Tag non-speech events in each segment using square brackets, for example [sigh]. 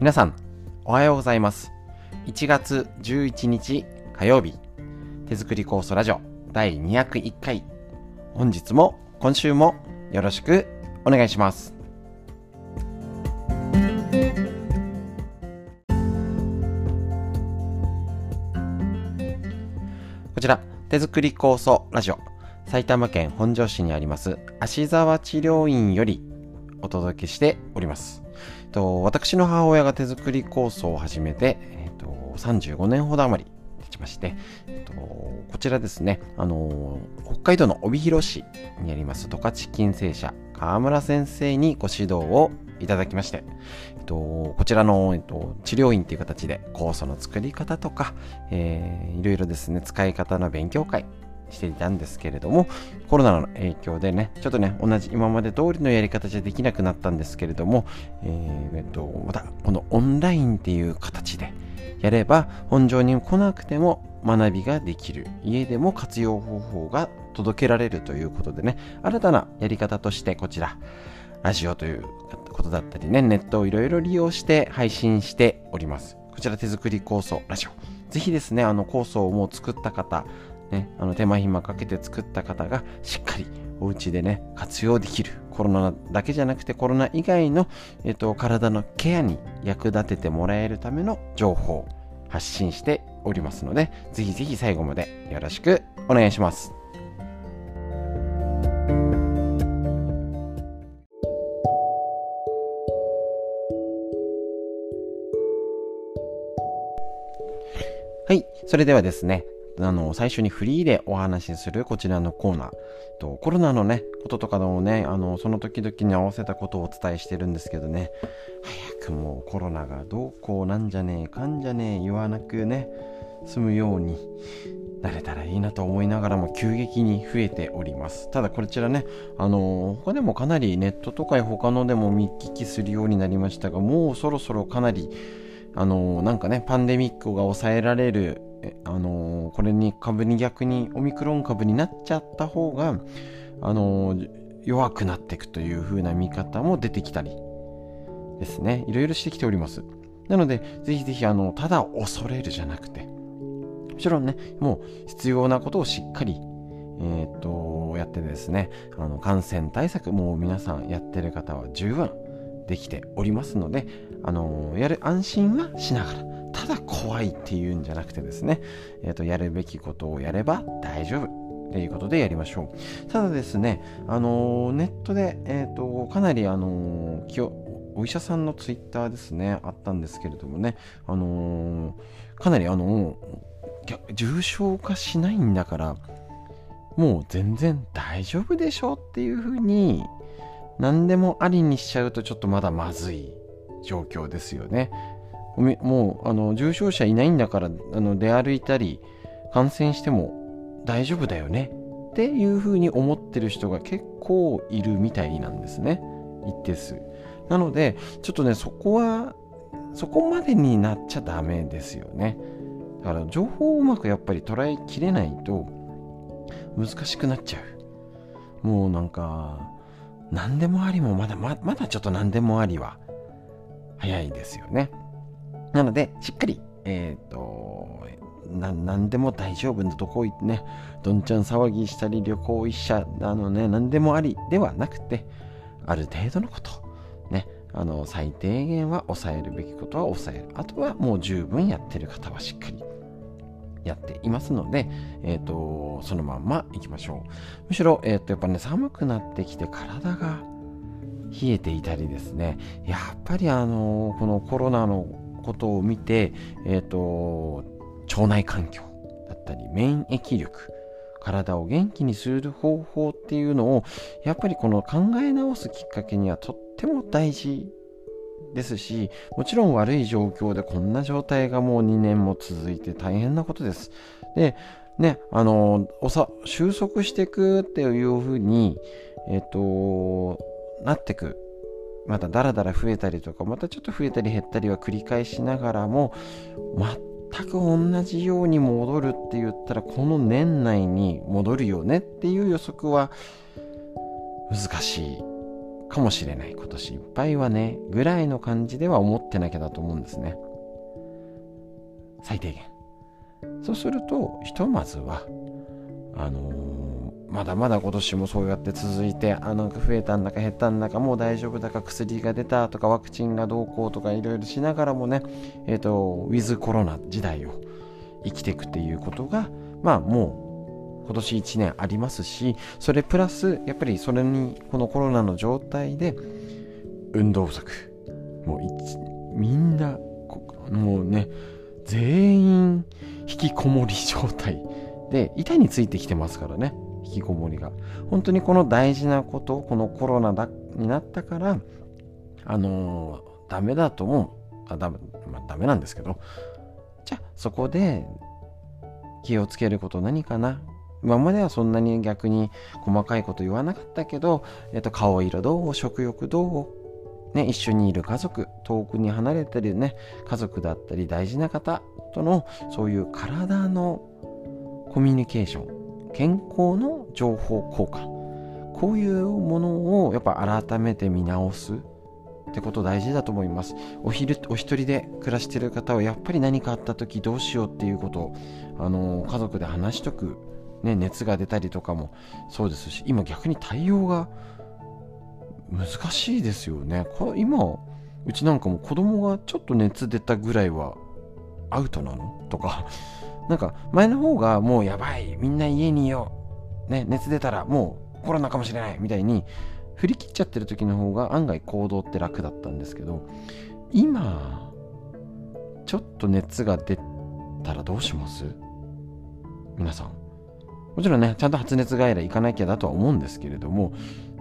皆さん、おはようございます。1月11日火曜日、手作り酵素ラジオ第201回。本日も今週もよろしくお願いします。こちら、手作り酵素ラジオ、埼玉県本庄市にあります芦沢治療院よりお届けしております。と私の母親が手作り酵素を始めて、えっと35年ほど余り経ちまして、えっとこちらですね、あの北海道の帯広市にあります十勝金星社川村先生にご指導をいただきまして、えっと、こちらの、えっと、治療院という形で酵素の作り方とか、えーいろいろですね、使い方の勉強会していたんですけれども、コロナの影響でね、ちょっとね、同じ今まで通りのやり方じゃできなくなったんですけれども、えーえっと、また、このオンラインっていう形でやれば、本場に来なくても学びができる、家でも活用方法が届けられるということでね、新たなやり方としてこちら、ラジオということだったりね、ネットをいろいろ利用して配信しております。こちら手作り構想ラジオ。ぜひですね、あの構想をもう作った方、ね、あの手間暇かけて作った方がしっかりお家でね、活用できる。コロナだけじゃなくてコロナ以外の、えっと、体のケアに役立ててもらえるための情報発信しておりますので、ぜひぜひ最後までよろしくお願いします。はい。それではですね、あの、最初にフリーでお話しするこちらのコーナー。とコロナのね、こととかのね、あの、その時々に合わせたことをお伝えしてるんですけどね、早くもうコロナがどうこうなんじゃねえかんじゃねえ言わなくね、済むようになれたらいいなと思いながらも急激に増えております。ただこちらね、あの他でもかなりネットとか他のでも見聞きするようになりましたが、もうそろそろかなりあのなんかね、パンデミックが抑えられる、あのこれに株に逆にオミクロン株になっちゃった方が、あの弱くなっていくという風な見方も出てきたりですね、いろいろしてきております。なので、ぜひぜひ、あの、ただ恐れるじゃなくて、もちろんね、もう必要なことをしっかり、えーっと、やってですね、あの、感染対策、もう皆さんやってる方は十分できておりますので、あのやる安心はしながら、ただ怖いっていうんじゃなくてですね、えーっと、やるべきことをやれば大丈夫。ということでやりましょう。ただですね、あのネットで、えーっと、かなり、あの気を、お医者さんのツイッターですね、あったんですけれどもね、あのかなり、あの重症化しないんだから、もう全然大丈夫でしょっていうふうに、何でもありにしちゃうとちょっとまだまずい状況ですよね。もうあの重症者いないんだからあの出歩いたり感染しても大丈夫だよね。っていうふうに思ってる人が結構いるみたいなんですね。一定数。なのでちょっとねそこはそこまでになっちゃダメですよね。だから情報をうまくやっぱり捉えきれないと難しくなっちゃう。もうなんか何でもありもまだままだちょっと何でもありは早いですよねなので、しっかり、えっ、と、な、なんでも大丈夫などこ行ってね、どんちゃん騒ぎしたり、旅行一社、あのね、なんでもありではなくて、ある程度のこと、ね、あの、最低限は抑えるべきことは抑える。あとはもう十分やってる方はしっかりやっていますので、えっ、と、そのまんま行きましょう。むしろ、えっ、と、やっぱね、寒くなってきて体が冷えていたりですね、やっぱりあの、このコロナのことを見て、えっ、と、腸内環境だったり、免疫力、体を元気にする方法っていうのを、やっぱりこの考え直すきっかけにはとっても大事ですし、もちろん悪い状況でこんな状態がもう2年も続いて大変なことです。で、ね、あの、収束していくっていうふうに、えっ、と、なってくまたダラダラ増えたりとかまたちょっと増えたり減ったりは繰り返しながらも全く同じように戻るって言ったらこの年内に戻るよねっていう予測は難しいかもしれない。今年いっぱいはねぐらいの感じでは思ってなきゃだと思うんですね。最低限。そうするとひとまずはあのー、まだまだ今年もそうやって続いてあなんか増えたんだか減ったんだかもう大丈夫だか薬が出たとかワクチンがどうこうとかいろいろしながらもねえっ、ー、とウィズコロナ時代を生きていくっていうことがまあもう今年1年ありますしそれプラスやっぱりそれにこのコロナの状態で運動不足もうみんなもうね全員引きこもり状態で板についてきてますからね。引きこもりが。本当にこの大事なことこのコロナだになったからあのー、ダメだと思うあダメ,、まあ、ダメなんですけどじゃあそこで気をつけること何かな。今まではそんなに逆に細かいこと言わなかったけど、えっと、顔色どう食欲どう、ね、一緒にいる家族遠くに離れてるね家族だったり大事な方とのそういう体のコミュニケーション。健康の情報交換。こういうものをやっぱ改めて見直すってこと大事だと思います。お昼お一人で暮らしてる方はやっぱり何かあった時どうしようっていうことをあの家族で話しとくね、熱が出たりとかもそうですし今逆に対応が難しいですよね。今うちなんかも子供がちょっと熱出たぐらいはアウトなの？とか。なんか前の方がもうやばいみんな家にいよう、ね、熱出たらもうコロナかもしれないみたいに振り切っちゃってる時の方が案外行動って楽だったんですけど今ちょっと熱が出たらどうします？皆さん。もちろんね、ちゃんと発熱外来行かなきゃだとは思うんですけれども、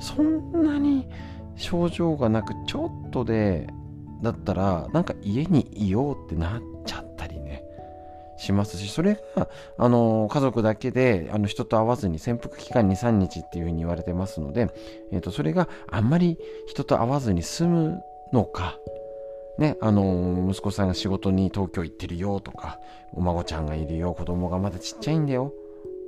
そんなに症状がなく、ちょっとで、だったら、なんか家にいようってなっちゃったりね、しますし、それが、あの、家族だけで、あの、人と会わずに潜伏期間2、3日っていうふうに言われてますので、え、ー、と、それがあんまり人と会わずに済むのか、ね、あの息子さんが仕事に東京行ってるよとか、お孫ちゃんがいるよ、子供がまだちっちゃいんだよ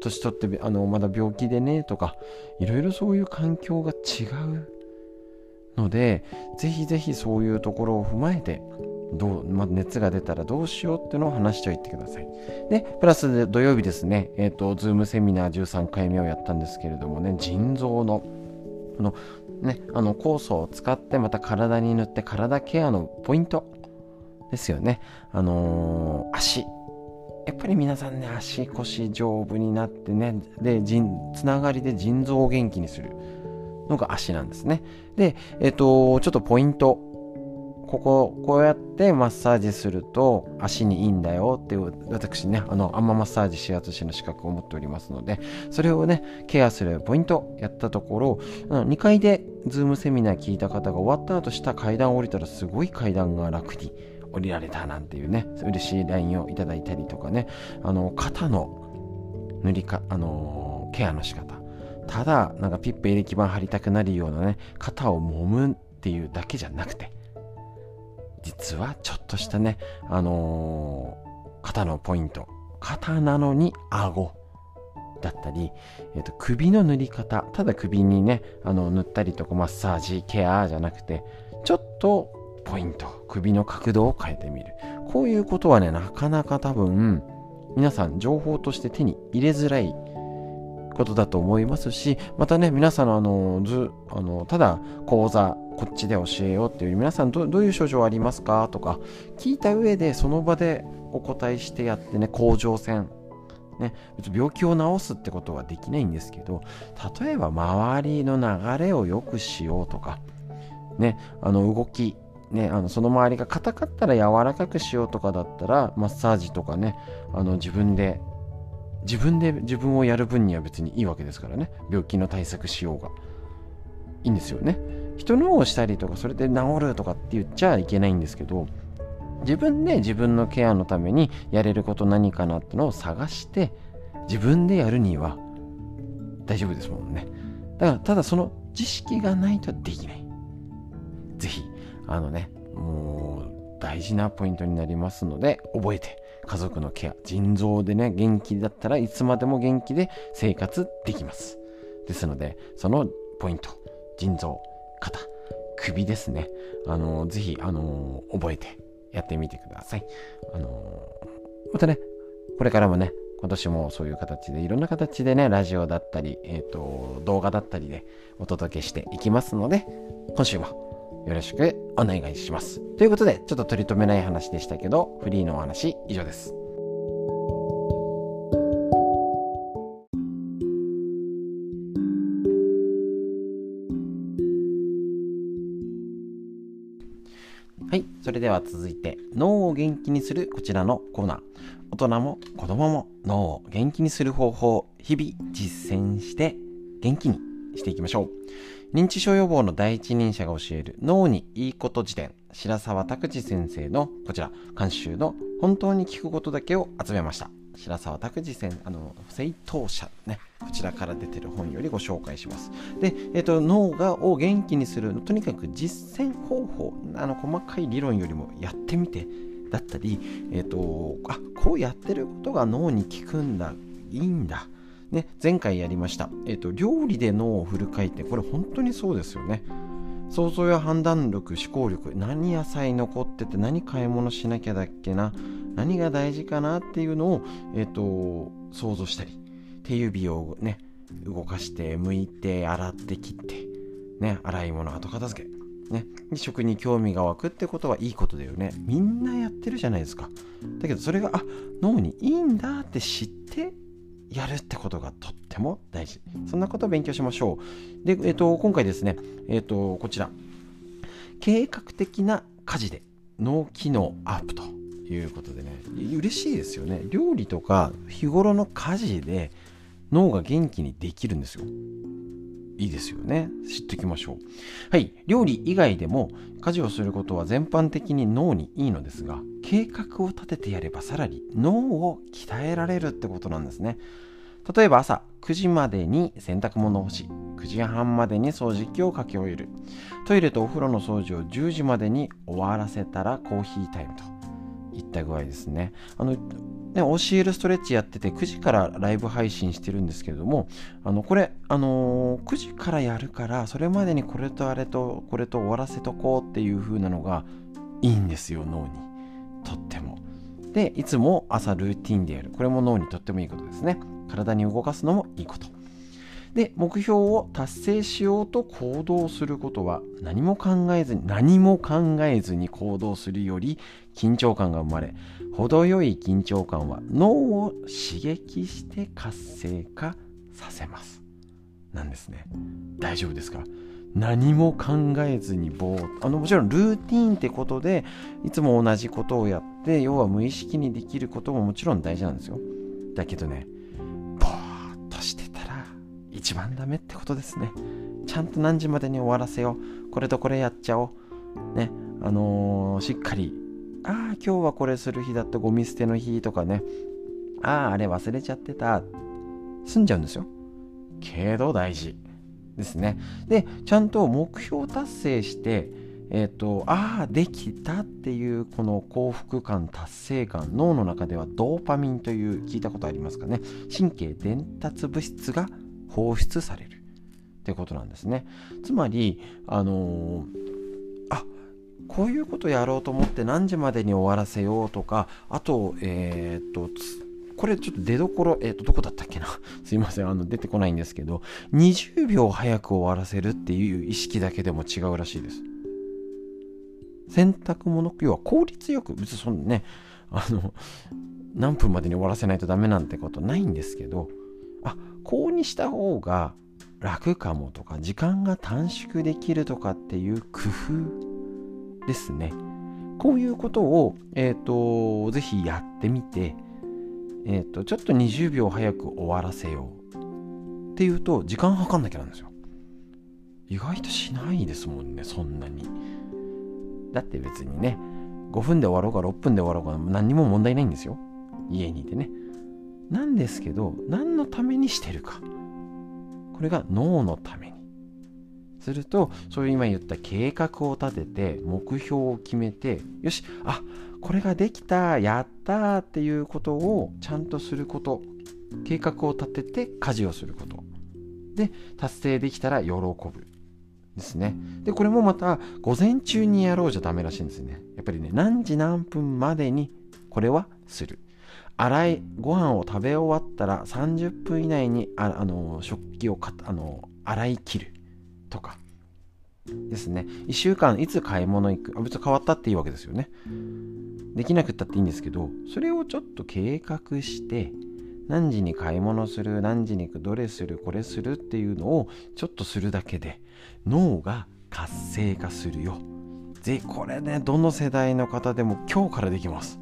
年取ってあのまだ病気でねとかいろいろそういう環境が違うのでぜひぜひそういうところを踏まえてどう、まあ、熱が出たらどうしようっていうのを話しておいてください。で、プラスで土曜日ですね、えっ、ー、と、ズームセミナー13回目をやったんですけれどもね、腎臓の、この、ね、あの酵素を使ってまた体に塗って体ケアのポイントですよね。あのー、足、やっぱり皆さんね、足腰丈夫になってね、で、つながりで腎臓を元気にするのが足なんですね。で、えっ、と、ちょっとポイント。ここ、こうやってマッサージすると足にいいんだよっていう、私ね、あの、アンママッサージ指圧師の資格を持っておりますので、それをね、ケアするポイントやったところ、2階でズームセミナー聞いた方が終わった後下階段を降りたらすごい階段が楽に降りられたなんていうね、嬉しい LINE をいただいたりとかね、あの、肩の塗りか、あの、ケアの仕方。ただ、なんかピップエレキ板貼りたくなるようなね、肩を揉むっていうだけじゃなくて、実はちょっとしたね、あのー、肩のポイント。肩なのに顎だったり、えーと、首の塗り方。ただ首にね、あの塗ったりとかマッサージ、ケアじゃなくて、ちょっとポイント、首の角度を変えてみる。こういうことはね、なかなか多分、皆さん情報として手に入れづらいことだと思いますし、またね、皆さんのあの、ず、あの、ただ講座、こっちで教えようっていう、皆さんどどういう症状ありますか？とか、聞いた上でその場でお答えしてやってね、甲状腺、ね、別に病気を治すってことはできないんですけど、例えば周りの流れを良くしようとか、ね、あの動き、ね、あのその周りが硬かったら柔らかくしようとかだったらマッサージとかねあの自分で自分で自分をやる分には別にいいわけですからね。病気の対策しようが。いいんですよね。人のをしたりとかそれで治るとかって言っちゃいけないんですけど自分で自分のケアのためにやれること何かなってのを探して自分でやるには大丈夫ですもんね。だからただその知識がないとできない。ぜひあのね、もう大事なポイントになりますので、覚えて家族のケア、腎臓でね、元気だったらいつまでも元気で生活できます。ですので、そのポイント、腎臓、肩、首ですね。あのー、ぜひ、あのー、覚えてやってみてください。あのまたね、これからもね、今年もそういう形でいろんな形でねラジオだったり、えーと、動画だったりでお届けしていきますので今週もよろしくお願いしますということでちょっと取り留めない話でしたけどフリーのお話以上ですはい。それでは続いて、脳を元気にするこちらのコーナー。大人も子供も脳を元気にする方法を日々実践して元気にしていきましょう。認知症予防の第一人者が教える脳にいいこと辞典、白沢拓司先生のこちら、監修の本当に聞くことだけを集めました。白沢拓司先あの正当者ねこちらから出てる本よりご紹介しますで、えーと、脳がを元気にするとにかく実践方法あの細かい理論よりもやってみてだったり、えーと、あこうやってることが脳に効くんだいいんだね、前回やりました、えーと、料理で脳をフル回転これ本当にそうですよね想像や判断力思考力何野菜残ってて何買い物しなきゃだっけな何が大事かなっていうのを、えーと、想像したり手指をね動かして剥いて洗って切ってね洗い物後片付けね、食に興味が湧くってことはいいことだよね。みんなやってるじゃないですか。だけどそれが、あ、脳にいいんだって知ってやるってことがとっても大事。そんなことを勉強しましょう。で、えっ、ー、と、今回ですね、えっ、ー、と、こちら。計画的な家事で脳機能アップということでね嬉しいですよね料理とか日頃の家事で脳が元気にできるんですよいいですよね。知っておきましょう。はい。料理以外でも家事をすることは全般的に脳にいいのですが計画を立ててやればさらに脳を鍛えられるってことなんですね。例えば朝9時までに洗濯物を干し9時半までに掃除機をかけ終える。トイレとお風呂の掃除を10時までに終わらせたらコーヒータイムといった具合ですね。あので、教えるストレッチやってて9時からライブ配信してるんですけれども、あのこれ、あのー、9時からやるから、それまでにこれとあれとこれと終わらせとこうっていう風なのがいいんですよ、脳に。とっても。で、いつも朝ルーティンでやる。これも脳にとってもいいことですね。体に動かすのもいいこと。で、目標を達成しようと行動することは何も考えずに、何も考えずに行動するより緊張感が生まれ、程よい緊張感は脳を刺激して活性化させます。なんですね。大丈夫ですか？何も考えずにぼーあのもちろんルーティーンってことでいつも同じことをやって要は無意識にできることももちろん大事なんですよだけどね一番ダメってことですね。ちゃんと何時までに終わらせよう。これとこれやっちゃおう。ね。あのー、しっかり、ああ、今日はこれする日だったゴミ捨ての日とかね。ああ、あれ忘れちゃってた。済んじゃうんですよ。けど大事ですね。で、ちゃんと目標達成して、えっ、ー、と、ああ、できたっていうこの幸福感、達成感、脳の中ではドーパミンという聞いたことありますかね。神経伝達物質が放出されるってことなんですね。つまり、あのー、あこういうことやろうと思って何時までに終わらせようとか、あと、えー、っと、これちょっと出どころ、えっ、と、どこだったっけな [laughs] すいません、あの、出てこないんですけど、20秒早く終わらせるっていう意識だけでも違うらしいです。洗濯物、要は効率よく、別にそんなね、あの、何分までに終わらせないとダメなんてことないんですけど、あこうにした方が楽かもとか時間が短縮できるとかっていう工夫ですね。こういうことを、えっ、ー、とぜひやってみて、えっ、ー、とちょっと20秒早く終わらせようっていうと時間計んなきゃなんですよ。意外としないですもんねそんなに。だって別にね5分で終わろうが6分で終わろうが何にも問題ないんですよ。家にいてね。なんですけど何のためにしてるかこれが脳のためにするとそういう今言った計画を立てて目標を決めてよしあこれができたやったっていうことをちゃんとすること計画を立てて家事をすることで達成できたら喜ぶですね。で、これもまた午前中にやろうじゃダメらしいんですね。やっぱりね、何時何分までにこれはする。洗い、ご飯を食べ終わったら30分以内にあの食器をかあの洗い切るとかですね。1週間いつ買い物行く。あ別に変わったっていいわけですよね。できなくったっていいんですけど、それをちょっと計画して、何時に買い物する、何時に行く、どれする、これするっていうのをちょっとするだけで脳が活性化するよ。で、これね、どの世代の方でも今日からできます。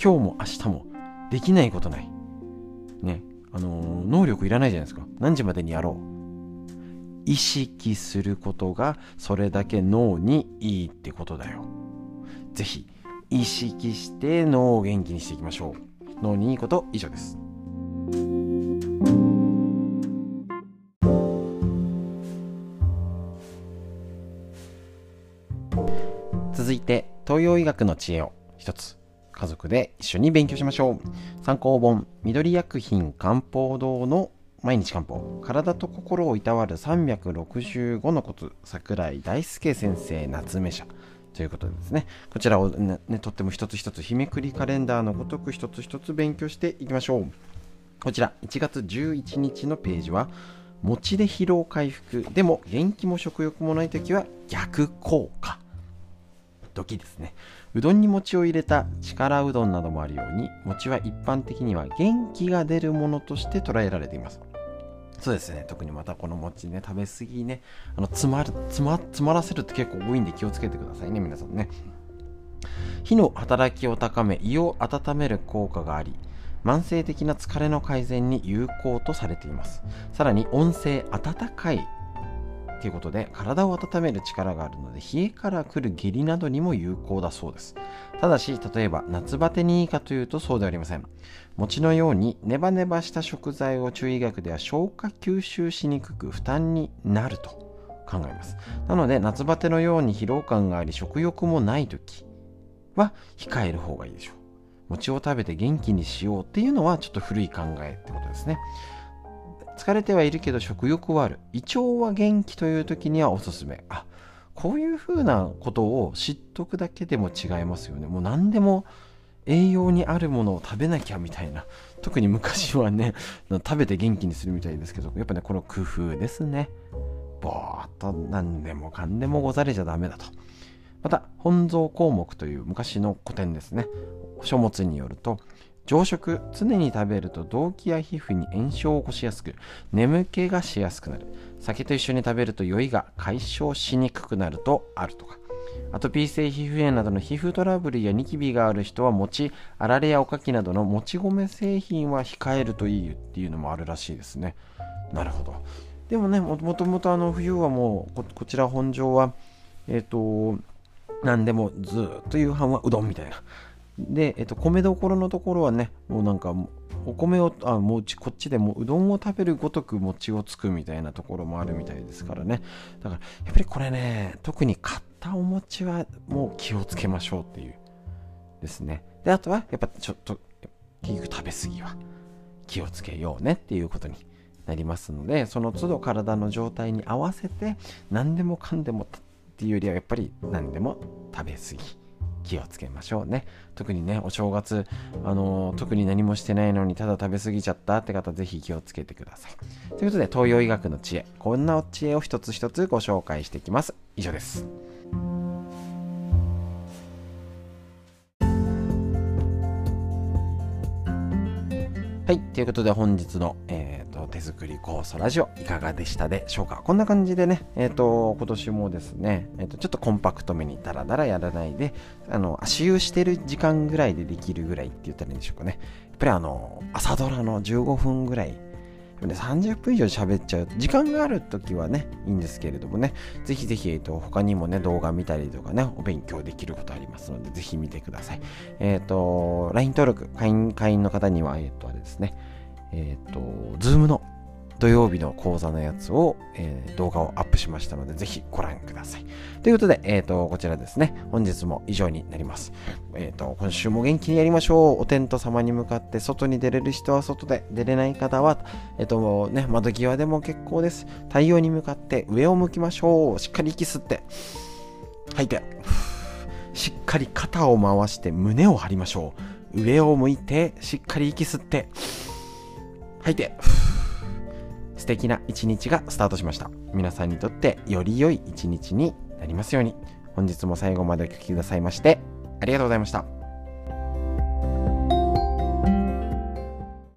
今日も明日もできないことない。ね、あのー、能力いらないじゃないですか。何時までにやろう。意識することがそれだけ脳にいいってことだよ。ぜひ意識して脳を元気にしていきましょう。脳にいいこと以上です。続いて東洋医学の知恵を一つ家族で一緒に勉強しましょう。参考本緑薬品漢方堂の毎日漢方体と心をいたわる365のコツ桜井大輔先生夏目社。ということでですね。こちらをね、ねとっても一つ一つ日めくりカレンダーのごとく一つ一つ勉強していきましょう。こちら1月11日のページは餅で疲労回復でも元気も食欲もない時は逆効果。時ですね。うどんに餅を入れた力うどんなどもあるように餅は一般的には元気が出るものとして捉えられています。そうですね。特にまたこの餅ね食べ過ぎねあの詰まる詰ま詰まらせるって結構多いんで気をつけてくださいね皆さんね。火の働きを高め胃を温める効果があり慢性的な疲れの改善に有効とされています。さらに温性温かいということで体を温める力があるので冷えから来る下痢などにも有効だそうです。ただし例えば夏バテにいいかというとそうではありません。餅のようにネバネバした食材を中医学では消化吸収しにくく負担になると考えます。なので夏バテのように疲労感があり食欲もない時は控える方がいいでしょう。餅を食べて元気にしようっていうのはちょっと古い考えってことですね。疲れてはいるけど食欲はある。胃腸は元気という時にはおすすめ。あ、こういうふうなことを知っとくだけでも違いますよね。もう何でも栄養にあるものを食べなきゃみたいな。特に昔はね、[laughs] 食べて元気にするみたいですけど、やっぱね、この工夫ですね。ぼーっと何でもかんでもござれちゃダメだと。また本草項目という昔の古典ですね書物によると常食常に食べると動悸や皮膚に炎症を起こしやすく眠気がしやすくなる。酒と一緒に食べると酔いが解消しにくくなるとあるとか。アトピー性皮膚炎などの皮膚トラブルやニキビがある人は餅あられやおかきなどのもち米製品は控えるといいっていうのもあるらしいですね。なるほど。でもねもともとあの冬はもうこちら本庄はえっ、ー、と何でもずっと夕飯はうどんみたいな。で、えっと、米どころのところはね、もうなんか、お米を、あ、もうこっちでもうどんを食べるごとく餅をつくみたいなところもあるみたいですからね。だから、やっぱりこれね、特に買ったお餅はもう気をつけましょうっていうですね。で、あとは、やっぱちょっと、結局食べ過ぎは気をつけようねっていうことになりますので、その都度体の状態に合わせて、何でもかんでもっていうよりはやっぱり何でも食べ過ぎ気をつけましょうね。特にねお正月あの、特に何もしてないのにただ食べ過ぎちゃったって方ぜひ気をつけてください。ということで東洋医学の知恵。こんな知恵を一つ一つご紹介していきます。以上です。はい。ということで本日の、えーと、手作り酵素ラジオいかがでしたでしょうか？こんな感じでね、えっ、ー、と、今年もですね、えっ、ー、と、ちょっとコンパクトめにダラダラやらないで、あの、足湯してる時間ぐらいでできるぐらいって言ったらいいんでしょうかね。やっぱりあの、朝ドラの15分ぐらいね、30分以上喋っちゃう。時間がある時はね、いいんですけれどもね、ぜひぜひ、えっと、他にもね、動画見たりとかね、お勉強できることありますので、ぜひ見てください。えっ、ー、と、LINE 登録、会員、会員の方には、えっ、ー、と、あれですね、えっ、ー、と、Zoom の土曜日の講座のやつを、えー、動画をアップしましたので、ぜひご覧ください。ということで、えっ、ー、と、こちらですね、本日も以上になります。えっ、ー、と、今週も元気にやりましょう。お天道様に向かって外に出れる人は外で、出れない方は、えっ、と、ね、窓際でも結構です。太陽に向かって上を向きましょう。しっかり息吸って、吐いて、しっかり肩を回して胸を張りましょう。上を向いて、しっかり息吸って、吐いて、素敵な一日がスタートしました。皆さんにとってより良い一日になりますように。本日も最後までお聴きくださいまして、ありがとうございました。